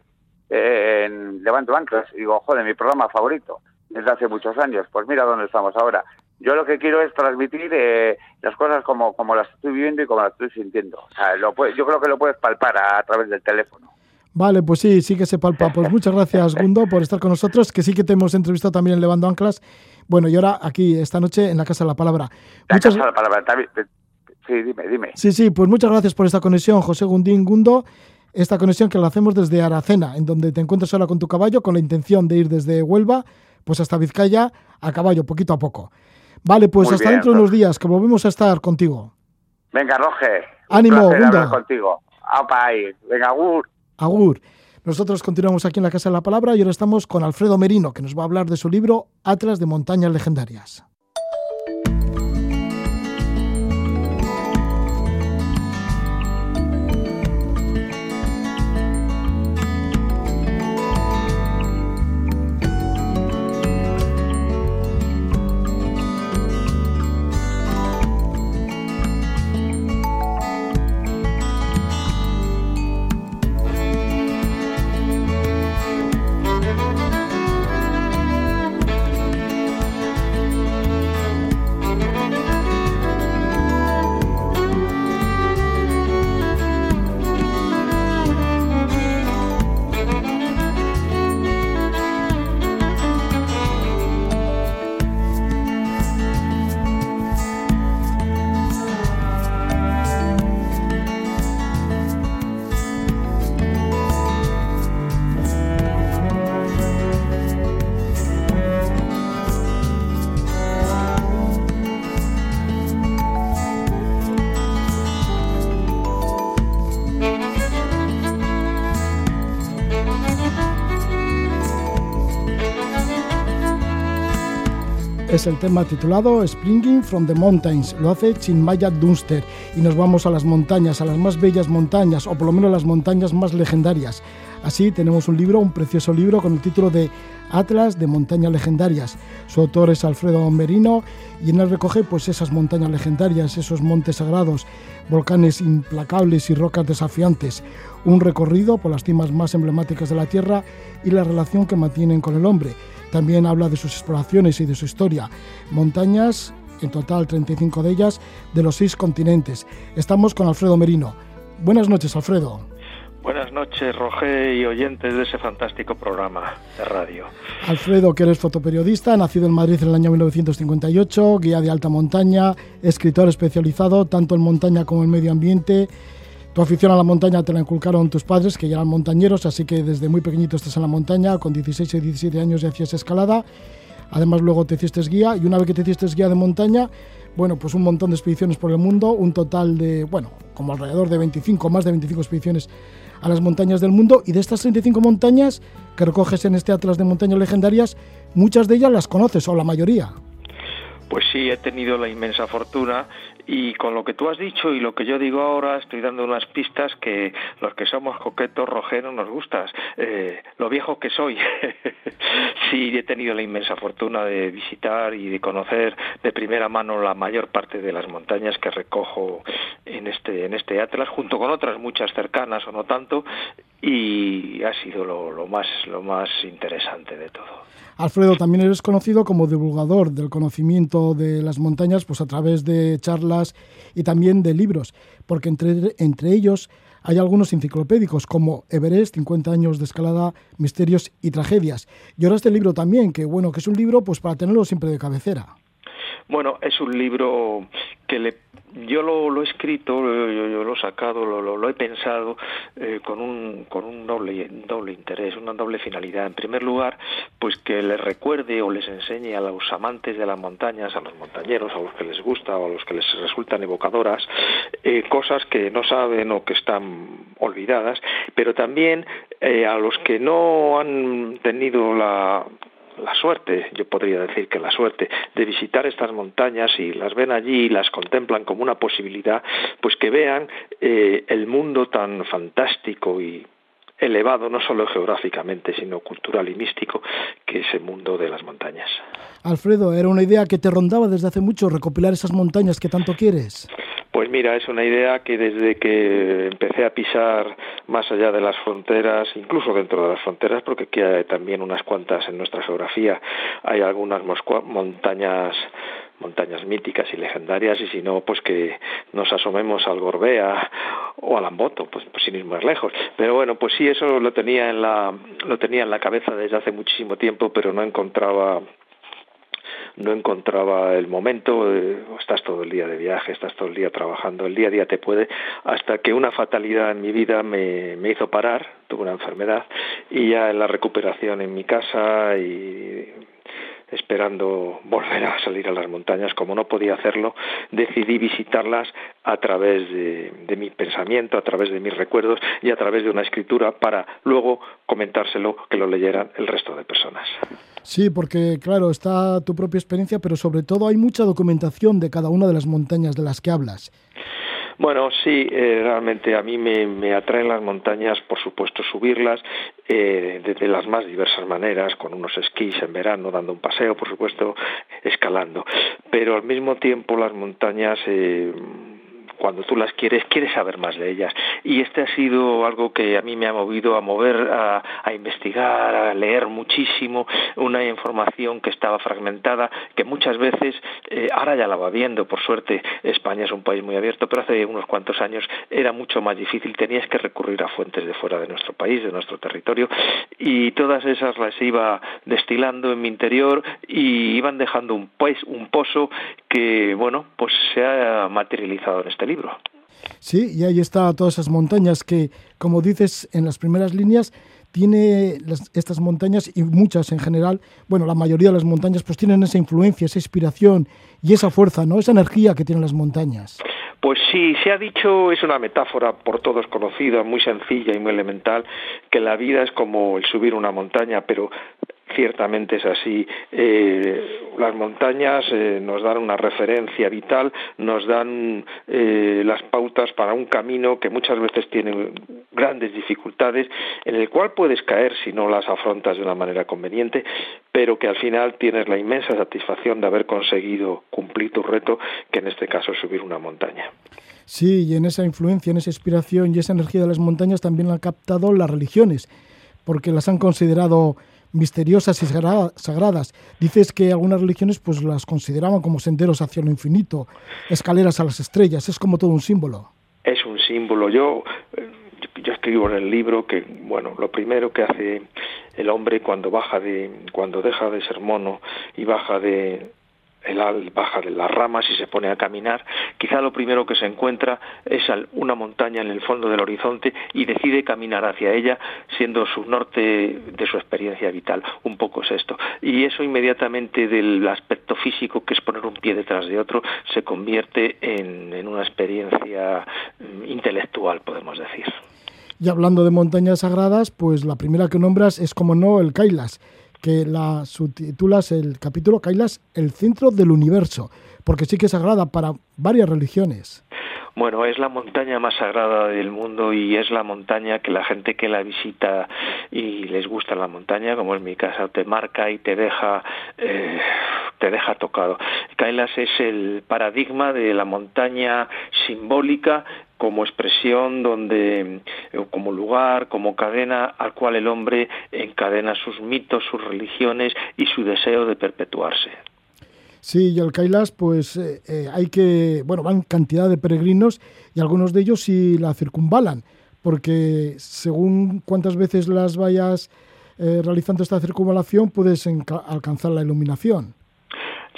eh, en Levanto Anclas, digo, joder, mi programa favorito desde hace muchos años, pues mira dónde estamos ahora. Yo lo que quiero es transmitir eh, las cosas como, como las estoy viviendo y como las estoy sintiendo. O sea, lo, yo creo que lo puedes palpar a través del teléfono. Vale, pues sí, sí que se palpa. Pues muchas gracias, Gundo, por estar con nosotros, que sí que te hemos entrevistado también en Levando Anclas. Bueno, y ahora aquí, esta noche, en la Casa de la Palabra. La Casa de la Palabra, sí, dime, dime. Sí, sí, pues muchas gracias por esta conexión, José Gundín Gundo. Esta conexión que la hacemos desde Aracena, en donde te encuentras ahora con tu caballo, con la intención de ir desde Huelva, pues hasta Vizcaya, a caballo, poquito a poco. Vale, pues hasta dentro de unos días, que volvemos a estar contigo. Venga, Roge. Ánimo, Gundo. contigo. Venga, Gur. Agur. Nosotros continuamos aquí en la Casa de la Palabra y ahora estamos con Alfredo Merino, que nos va a hablar de su libro Atlas de Montañas Legendarias. El tema titulado Springing from the Mountains. Lo hace Chinmaya Dunster y nos vamos a las montañas, a las más bellas montañas, o por lo menos las montañas más legendarias. Así tenemos un libro, un precioso libro con el título de Atlas de Montañas Legendarias. Su autor es Alfredo Merino y en él recoge pues esas montañas legendarias, esos montes sagrados, volcanes implacables y rocas desafiantes, un recorrido por las cimas más emblemáticas de la Tierra y la relación que mantienen con el hombre. También habla de sus exploraciones y de su historia. Montañas, en total 35 de ellas, de los seis continentes. Estamos con Alfredo Merino. Buenas noches, Alfredo. Buenas noches, Roger y oyentes de ese fantástico programa de radio. Alfredo, que eres fotoperiodista, nacido en Madrid en el año 1958, guía de alta montaña, escritor especializado tanto en montaña como en medio ambiente. Tu afición a la montaña te la inculcaron tus padres, que ya eran montañeros, así que desde muy pequeñito estás en la montaña, con 16 y 17 años ya hacías escalada. Además luego te hiciste guía y una vez que te hiciste guía de montaña, bueno, pues un montón de expediciones por el mundo, un total de, bueno, como alrededor de 25, más de 25 expediciones a las montañas del mundo y de estas 35 montañas que recoges en este Atlas de Montañas Legendarias, muchas de ellas las conoces o la mayoría. Pues sí, he tenido la inmensa fortuna y con lo que tú has dicho y lo que yo digo ahora, estoy dando unas pistas que los que somos coquetos, rojeros, nos gustas. Eh, lo viejo que soy. sí, he tenido la inmensa fortuna de visitar y de conocer de primera mano la mayor parte de las montañas que recojo en este, en este Atlas, junto con otras muchas cercanas o no tanto, y ha sido lo, lo más, lo más interesante de todo. Alfredo, también eres conocido como divulgador del conocimiento de las montañas pues a través de charlas y también de libros, porque entre, entre ellos hay algunos enciclopédicos como Everest, 50 años de escalada, misterios y tragedias. Y ahora este libro también, que bueno, que es un libro pues para tenerlo siempre de cabecera. Bueno, es un libro que le yo lo, he escrito, yo, lo he sacado, lo, lo, he pensado eh, con un, con un doble, doble interés, una doble finalidad. En primer lugar, pues que les recuerde o les enseñe a los amantes de las montañas, a los montañeros, a los que les gusta o a los que les resultan evocadoras, eh, cosas que no saben o que están olvidadas, pero también eh, a los que no han tenido la la suerte, yo podría decir que la suerte, de visitar estas montañas y las ven allí y las contemplan como una posibilidad, pues que vean eh, el mundo tan fantástico y elevado, no solo geográficamente, sino cultural y místico, que es el mundo de las montañas. Alfredo, ¿era una idea que te rondaba desde hace mucho recopilar esas montañas que tanto quieres? Pues mira, es una idea que desde que empecé a pisar más allá de las fronteras, incluso dentro de las fronteras, porque aquí hay también unas cuantas en nuestra geografía, hay algunas montañas montañas míticas y legendarias y si no pues que nos asomemos al Gorbea o al Amboto pues, pues sin ir más lejos. Pero bueno pues sí eso lo tenía en la lo tenía en la cabeza desde hace muchísimo tiempo pero no encontraba no encontraba el momento, eh, estás todo el día de viaje, estás todo el día trabajando, el día a día te puede, hasta que una fatalidad en mi vida me, me hizo parar, tuve una enfermedad y ya en la recuperación en mi casa y esperando volver a salir a las montañas. Como no podía hacerlo, decidí visitarlas a través de, de, mi pensamiento, a través de mis recuerdos y a través de una escritura para luego comentárselo, que lo leyeran el resto de personas. Sí, porque claro, está tu propia experiencia, pero sobre todo hay mucha documentación de cada una de las montañas de las que hablas. Bueno, sí, eh, realmente a mí me, atraen las montañas, por supuesto, subirlas eh, de, las más diversas maneras, con unos esquís en verano, dando un paseo, por supuesto, escalando. Pero al mismo tiempo las montañas... Eh, cuando tú las quieres, quieres saber más de ellas. Y este ha sido algo que a mí me ha movido a mover, a, investigar, a leer muchísimo, una información que estaba fragmentada, que muchas veces, eh, ahora ya la va viendo, por suerte, España es un país muy abierto, pero hace unos cuantos años era mucho más difícil, tenías que recurrir a fuentes de fuera de nuestro país, de nuestro territorio, y todas esas las iba destilando en mi interior y iban dejando un, pues, un pozo que, bueno, pues se ha materializado en este libro. Sí, y ahí está todas esas montañas que, como dices en las primeras líneas, tiene estas montañas y muchas en general, bueno, la mayoría de las montañas pues tienen esa influencia, esa inspiración y esa fuerza, ¿no? Esa energía que tienen las montañas. Pues sí, se ha dicho, es una metáfora por todos conocida, muy sencilla y muy elemental, que la vida es como el subir una montaña, pero ciertamente es así. Eh, las montañas eh, nos dan una referencia vital, nos dan eh, las pautas para un camino que muchas veces tiene grandes dificultades, en el cual puedes caer si no las afrontas de una manera conveniente, pero que al final tienes la inmensa satisfacción de haber conseguido cumplir tu reto, que en este caso es subir una montaña. Sí, y en esa influencia, en esa inspiración y esa energía de las montañas también la han captado las religiones, porque las han considerado misteriosas y sagradas. Dices que algunas religiones pues las consideraban como senderos hacia lo infinito, escaleras a las estrellas, es como todo un símbolo. Es un símbolo. Yo yo escribo en el libro que bueno, lo primero que hace el hombre cuando baja de cuando deja de ser mono y baja de el baja de las ramas y se pone a caminar, quizá lo primero que se encuentra es una montaña en el fondo del horizonte y decide caminar hacia ella, siendo su norte de su experiencia vital. Un poco es esto. Y eso inmediatamente del aspecto físico, que es poner un pie detrás de otro, se convierte en, en una experiencia mm, intelectual, podemos decir. Y hablando de montañas sagradas, pues la primera que nombras es, como no, el Kailas que la subtitulas el capítulo Kailas, el centro del universo, porque sí que es sagrada para varias religiones. Bueno, es la montaña más sagrada del mundo y es la montaña que la gente que la visita y les gusta la montaña, como en mi casa, te marca y te deja, eh, te deja tocado. Kailas es el paradigma de la montaña simbólica como expresión donde eh, como lugar, como cadena al cual el hombre encadena sus mitos, sus religiones y su deseo de perpetuarse. Sí, y al Kailas, pues eh, eh, hay que, bueno, van cantidad de peregrinos y algunos de ellos sí la circunvalan, porque según cuántas veces las vayas realizando esta circunvalación, puedes alcanzar la iluminación.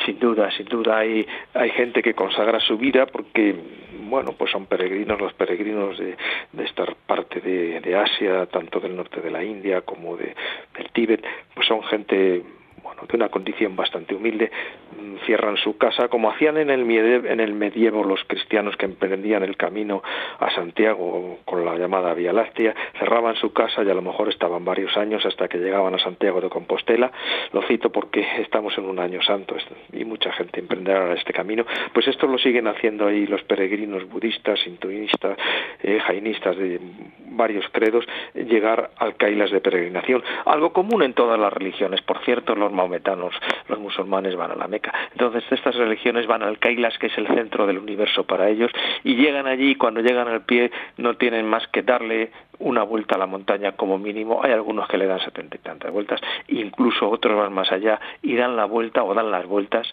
Sin duda, sin duda, hay, hay gente que consagra su vida porque bueno, pues son peregrinos, los peregrinos de, de esta parte de, de, Asia, tanto del norte de la India como de, del Tíbet, pues son gente de una condición bastante humilde, mm, cierran su casa, como hacían en el, en el medievo los cristianos que emprendían el camino a Santiago con la llamada Vía Láctea, cerraban su casa y a lo mejor estaban varios años hasta que llegaban a Santiago de Compostela. Lo cito porque estamos en un año santo y mucha gente emprenderá este camino. Pues esto lo siguen haciendo ahí los peregrinos budistas, sintoístas, eh, jainistas de varios credos, llegar al Kailas de peregrinación. Algo común en todas las religiones, por cierto, los los musulmanes van a la Meca. Entonces estas religiones van al Kailas, que es el centro del universo para ellos, y llegan allí y cuando llegan al pie no tienen más que darle una vuelta a la montaña como mínimo. Hay algunos que le dan setenta y tantas vueltas, incluso otros van más allá y dan la vuelta o dan las vueltas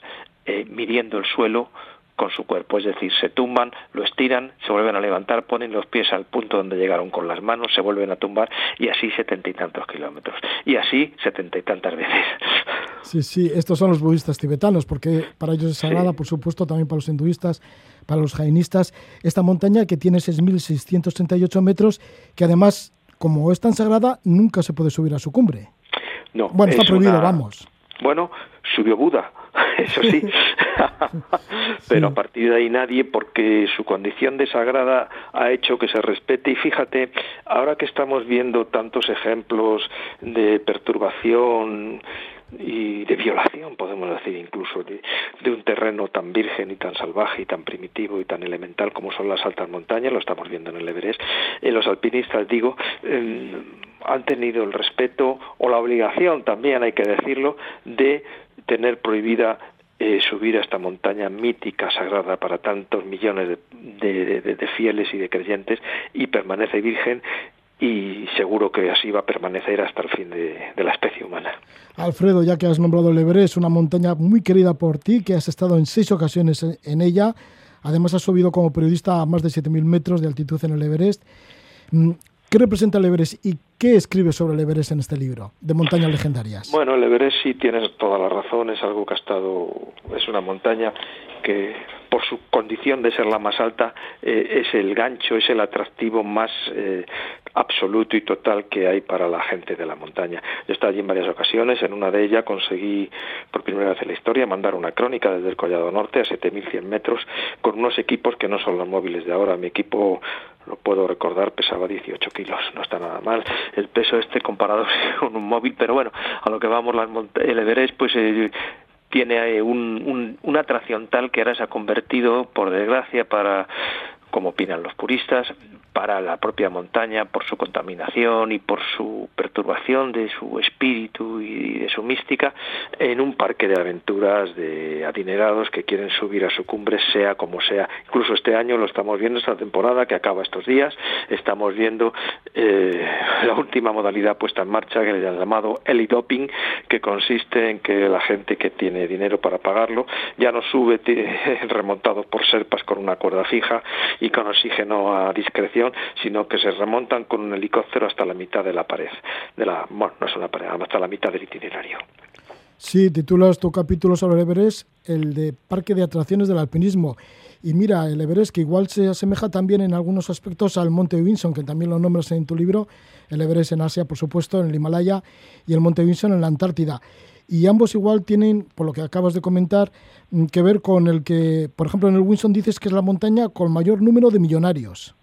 eh, midiendo el suelo con su cuerpo, es decir, se tumban, lo estiran, se vuelven a levantar, ponen los pies al punto donde llegaron con las manos, se vuelven a tumbar y así setenta y tantos kilómetros. Y así setenta y tantas veces. Sí, sí, estos son los budistas tibetanos, porque para ellos es sagrada, por supuesto, también para los hinduistas, para los jainistas, esta montaña que tiene 6.638 metros, que además, como es tan sagrada, nunca se puede subir a su cumbre. No, bueno, está prohibido, vamos. Bueno, subió Buda, eso sí, pero a partir de ahí nadie porque su condición de sagrada ha hecho que se respete y fíjate, ahora que estamos viendo tantos ejemplos de perturbación y de violación, podemos decir, incluso de, un terreno tan virgen y tan salvaje y tan primitivo y tan elemental como son las altas montañas, lo estamos viendo en el Everest. En eh, los alpinistas, digo, em, han tenido el respeto o la obligación, también hay que decirlo, de tener prohibida eh, subir a esta montaña mítica, sagrada para tantos millones de, de, fieles y de creyentes y permanece virgen y seguro que así va a permanecer hasta el fin de, la especie humana. Alfredo, ya que has nombrado el Everest, una montaña muy querida por ti, que has estado en seis ocasiones en ella, además has subido como periodista a más de 7.000 metros de altitud en el Everest. Mm, ¿Qué representa el Everest y qué escribe sobre el Everest en este libro de montañas legendarias? Bueno, el Everest sí tienes toda la razón, es algo que ha estado, es una montaña que por su condición de ser la más alta, eh, es el gancho, es el atractivo más eh, absoluto y total que hay para la gente de la montaña. Yo he estado allí en varias ocasiones, en una de ellas conseguí por primera vez en la historia mandar una crónica desde el Collado Norte a 7.100 metros con unos equipos que no son los móviles de ahora. Mi equipo lo puedo recordar, pesaba 18 kilos, no está nada mal el peso este comparado con un móvil, pero bueno, a lo que vamos, el Everest, pues eh, tiene un, una atracción tal que ahora se ha convertido, por desgracia, para como opinan los puristas, para la propia montaña por su contaminación y por su perturbación de su espíritu y de su mística en un parque de aventuras de adinerados que quieren subir a su cumbre sea como sea. Incluso este año lo estamos viendo, esta temporada que acaba estos días, estamos viendo eh, la última modalidad puesta en marcha que le han llamado doping que consiste en que la gente que tiene dinero para pagarlo ya no sube remontado por serpas con una cuerda fija y con oxígeno a discreción sino que se remontan con un helicóptero hasta la mitad de la pared, de la, bueno, no es una pared, hasta la mitad del itinerario. Sí, titulas tu capítulo sobre el Everest, el de Parque de Atracciones del Alpinismo. Y mira, el Everest, que igual se asemeja también en algunos aspectos al Monte Vinson, que también lo nombras en tu libro, el Everest en Asia, por supuesto, en el Himalaya, y el Monte Vinson en la Antártida. Y ambos igual tienen, por lo que acabas de comentar, mm, que ver con el que, por ejemplo, en el Vinson dices que es la montaña con mayor número de millonarios.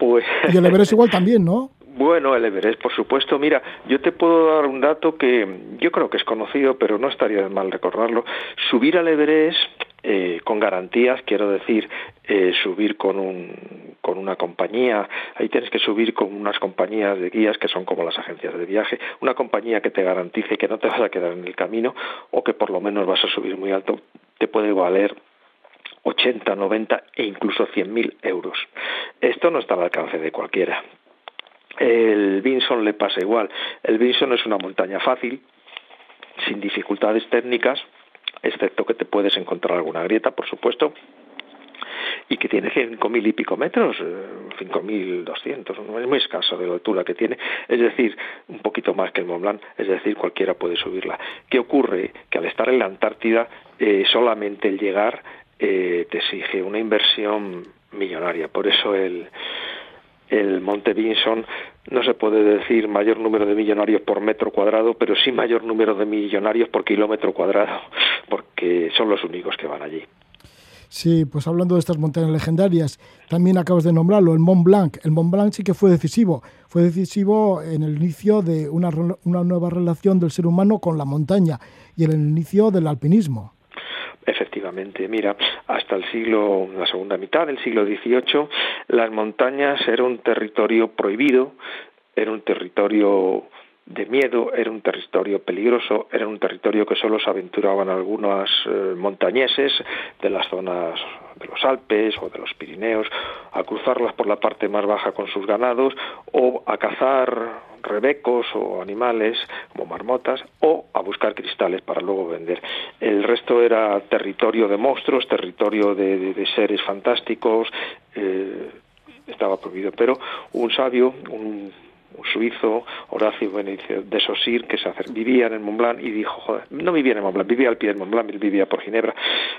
Pues... Y el Everest igual también, ¿no? Bueno, el Everest, por supuesto. Mira, yo te puedo dar un dato que yo creo que es conocido, pero no estaría de mal recordarlo. Subir al Everest eh, con garantías, quiero decir, eh, subir con, un, con una compañía, ahí tienes que subir con unas compañías de guías que son como las agencias de viaje, una compañía que te garantice que no te vas a quedar en el camino o que por lo menos vas a subir muy alto, te puede valer 80, 90 e incluso 100.000 euros. Esto no está al alcance de cualquiera. El Vinson le pasa igual. El Vinson es una montaña fácil, sin dificultades técnicas, excepto que te puedes encontrar alguna grieta, por supuesto, y que tiene 5.000 y pico metros, 5.200, es muy escaso de la altura que tiene, es decir, un poquito más que el Mont Blanc, es decir, cualquiera puede subirla. ¿Qué ocurre? Que al estar en la Antártida, eh, solamente el llegar eh, te exige una inversión millonaria. Por eso el, el Monte Vinson no se puede decir mayor número de millonarios por metro cuadrado, pero sí mayor número de millonarios por kilómetro cuadrado, porque son los únicos que van allí. Sí, pues hablando de estas montañas legendarias, también acabas de nombrarlo, el Mont Blanc. El Mont Blanc sí que fue decisivo. Fue decisivo en el inicio de una, una nueva relación del ser humano con la montaña y en el inicio del alpinismo. Efectivamente, mira, hasta el siglo, la segunda mitad del siglo XVIII, las montañas eran un territorio prohibido, era un territorio de miedo, era un territorio peligroso, era un territorio que solo se aventuraban algunos eh, montañeses de las zonas de los Alpes o de los Pirineos a cruzarlas por la parte más baja con sus ganados o a cazar rebecos o animales como marmotas o a buscar cristales para luego vender. El resto era territorio de monstruos, territorio de, seres fantásticos, eh, estaba prohibido. Pero un sabio, un suizo, Horacio Benicio de Sosir, que se vivía en el Mont Blanc y dijo, joder, no vivía en el Mont Blanc, vivía al pie del Mont Blanc, vivía por Ginebra,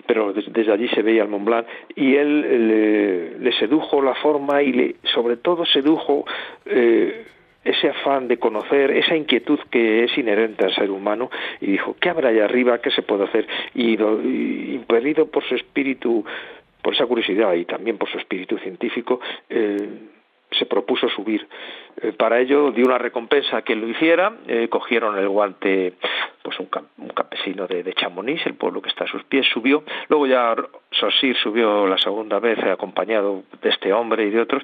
pero desde, allí se veía el Mont Blanc y él le, sedujo la forma y le, sobre todo sedujo eh, ese afán de conocer, esa inquietud que es inherente al ser humano, y dijo, ¿qué habrá allá arriba? ¿Qué se puede hacer? Y, impedido por su espíritu, por esa curiosidad y también por su espíritu científico, eh, se propuso subir. Eh, para ello dio una recompensa a quien lo hiciera, eh, cogieron el guante pues un, campesino de, de, Chamonix, el pueblo que está a sus pies, subió, luego ya Sosir subió la segunda vez acompañado de este hombre y de otros,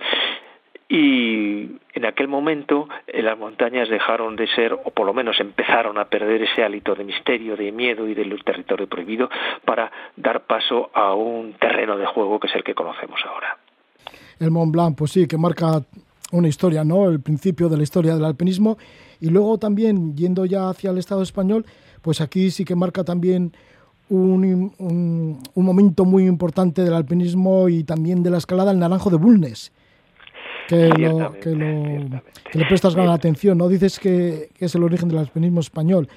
y en aquel momento eh, las montañas dejaron de ser, o por lo menos empezaron a perder ese hálito de misterio, de miedo y del territorio prohibido para dar paso a un terreno de juego que es el que conocemos ahora. El Mont Blanc, pues sí, que marca una historia, ¿no? El principio de la historia del alpinismo. Y luego también, yendo ya hacia el Estado español, pues aquí sí que marca también un, un, un momento muy importante del alpinismo y también de la escalada, el Naranjo de Bulnes que, lo, que, le prestas gran atención, ¿no? Dices que, es el origen del alpinismo español,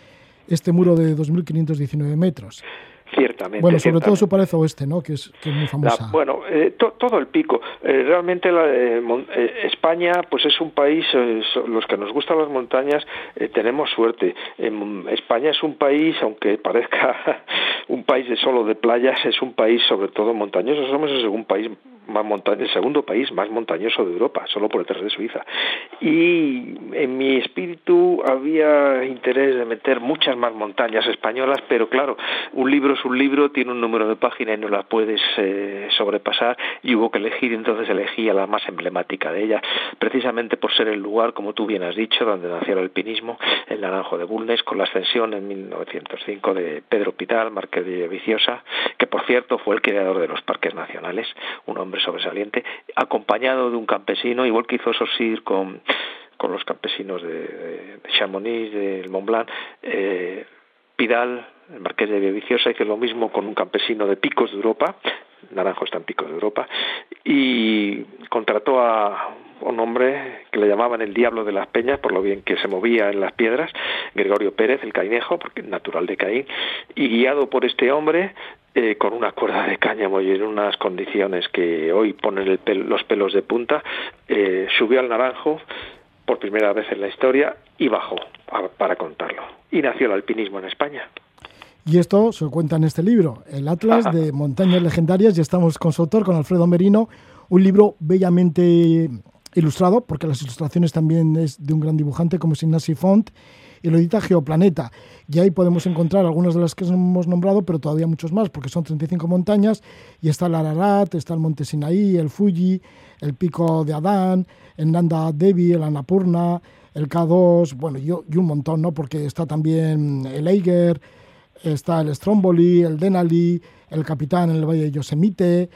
este muro de 2.519 metros. Ciertamente. Bueno, sobre todo su pared oeste, ¿no? Que es, muy famosa. bueno, eh, todo el pico. Eh, realmente la, eh, España, pues es un país, los que nos gustan las montañas, tenemos suerte. España es un país, aunque parezca un país de solo de playas, es un país sobre todo montañoso. Somos segundo país más montañoso, el segundo país más montañoso de Europa, solo por detrás de Suiza. Y en mi espíritu había interés de meter muchas más montañas españolas, pero claro, un libro es un libro, tiene un número de página y no la puedes eh, sobrepasar y hubo que elegir, entonces elegí la más emblemática de ellas, precisamente por ser el lugar, como tú bien has dicho, donde nació el alpinismo, el Naranjo de Bulnes, con la ascensión en 1905 de Pedro Pital, marqués de Viciosa, que por cierto fue el creador de los parques nacionales, un hombre sobresaliente, acompañado de un campesino, igual que hizo Sosir con con los campesinos de, Chamonix, del Mont Blanc, eh, Pidal, el marqués de Viciosa, hizo lo mismo con un campesino de Picos de Europa, Naranjo está en Picos de Europa, y contrató a un hombre que le llamaban el Diablo de las Peñas, por lo bien que se movía en las piedras, Gregorio Pérez, el cainejo, porque natural de Caín, y guiado por este hombre, eh, con una cuerda de cáñamo y en unas condiciones que hoy ponen los pelos de punta, eh, subió al Naranjo, por primera vez en la historia y bajó para contarlo. Y nació el alpinismo en España. Y esto se cuenta en este libro, el Atlas de Montañas Legendarias, y estamos con su autor, con Alfredo Merino, un libro bellamente ilustrado, porque las ilustraciones también es de un gran dibujante como es Ignacy Font, y lo edita Geoplaneta. Y ahí podemos encontrar algunas de las que hemos nombrado, pero todavía muchos más, porque son 35 montañas, y está el Ararat, está el Monte Sinaí, el Fuji, el Pico de Adán, el Nanda Devi, el Annapurna, el K2, bueno, y, un montón, ¿no? Porque está también el Eiger, está el Stromboli, el Denali, el Capitán en el Valle de Yosemite,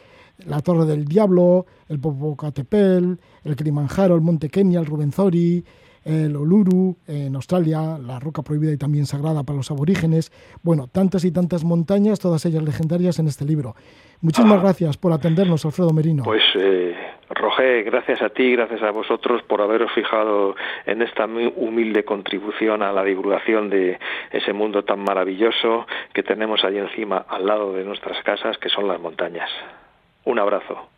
la Torre del Diablo, el Popocatépetl, el Kilimanjaro, el Monte Kenya, el Rubenzori, el Uluru en Australia, la roca prohibida y también sagrada para los aborígenes. Bueno, tantas y tantas montañas, todas ellas legendarias en este libro. Muchísimas ah. gracias por atendernos, Alfredo Merino. Pues, eh, Roger, gracias a ti, gracias a vosotros por haberos fijado en esta muy humilde contribución a la divulgación de ese mundo tan maravilloso que tenemos allí encima, al lado de nuestras casas, que son las montañas. Un abrazo.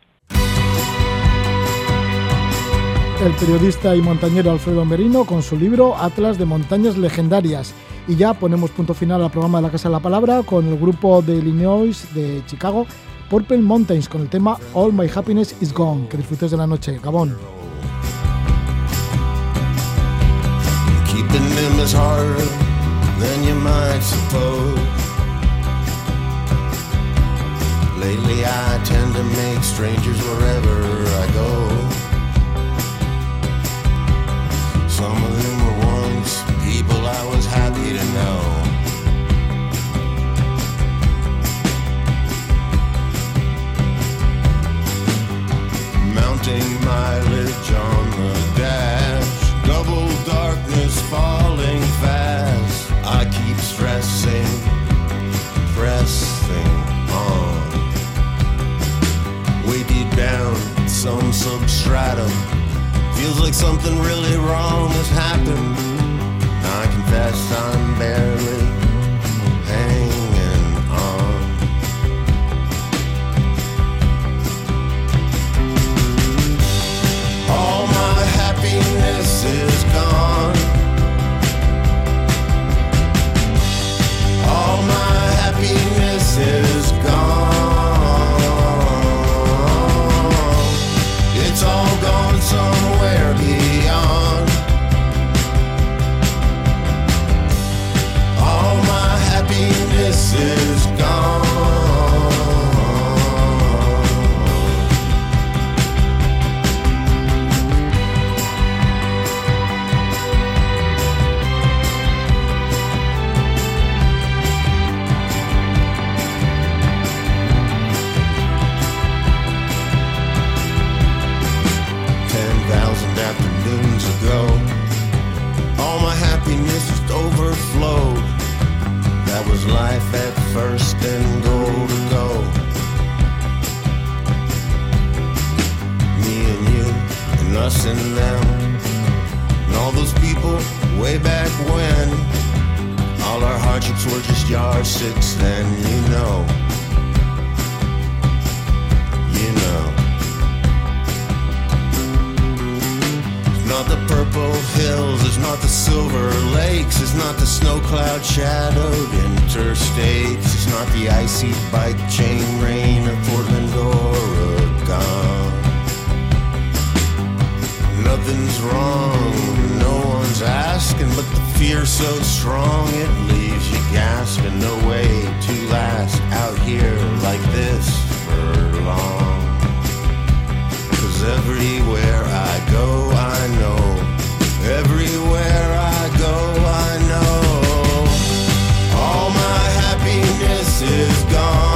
El periodista y montañero Alfredo Merino con su libro Atlas de Montañas Legendarias. Y ya ponemos punto final al programa de la Casa de la Palabra con el grupo de Illinois de Chicago, Purple Mountains, con el tema All My Happiness Is Gone. Que disfrutes de la noche. Gabón. Mounting mileage on the dash, double darkness falling fast. I keep stressing, pressing on. Deep down, some substratum Feels like something really wrong has happened. I confess I'm barely and now. And all those people way back when. All our hardships were just yardsticks then, you know. You know. it's Not the purple hills, it's not the silver lakes, it's not the snow cloud shadowed interstates, it's not the icy bike chain rain of Portland, Oregon nothing's wrong. No one's asking, but the fear's so strong it leaves you gasping. No way to last out here like this for long. Cause everywhere I go, I know. Everywhere I go, I know. All my happiness is gone.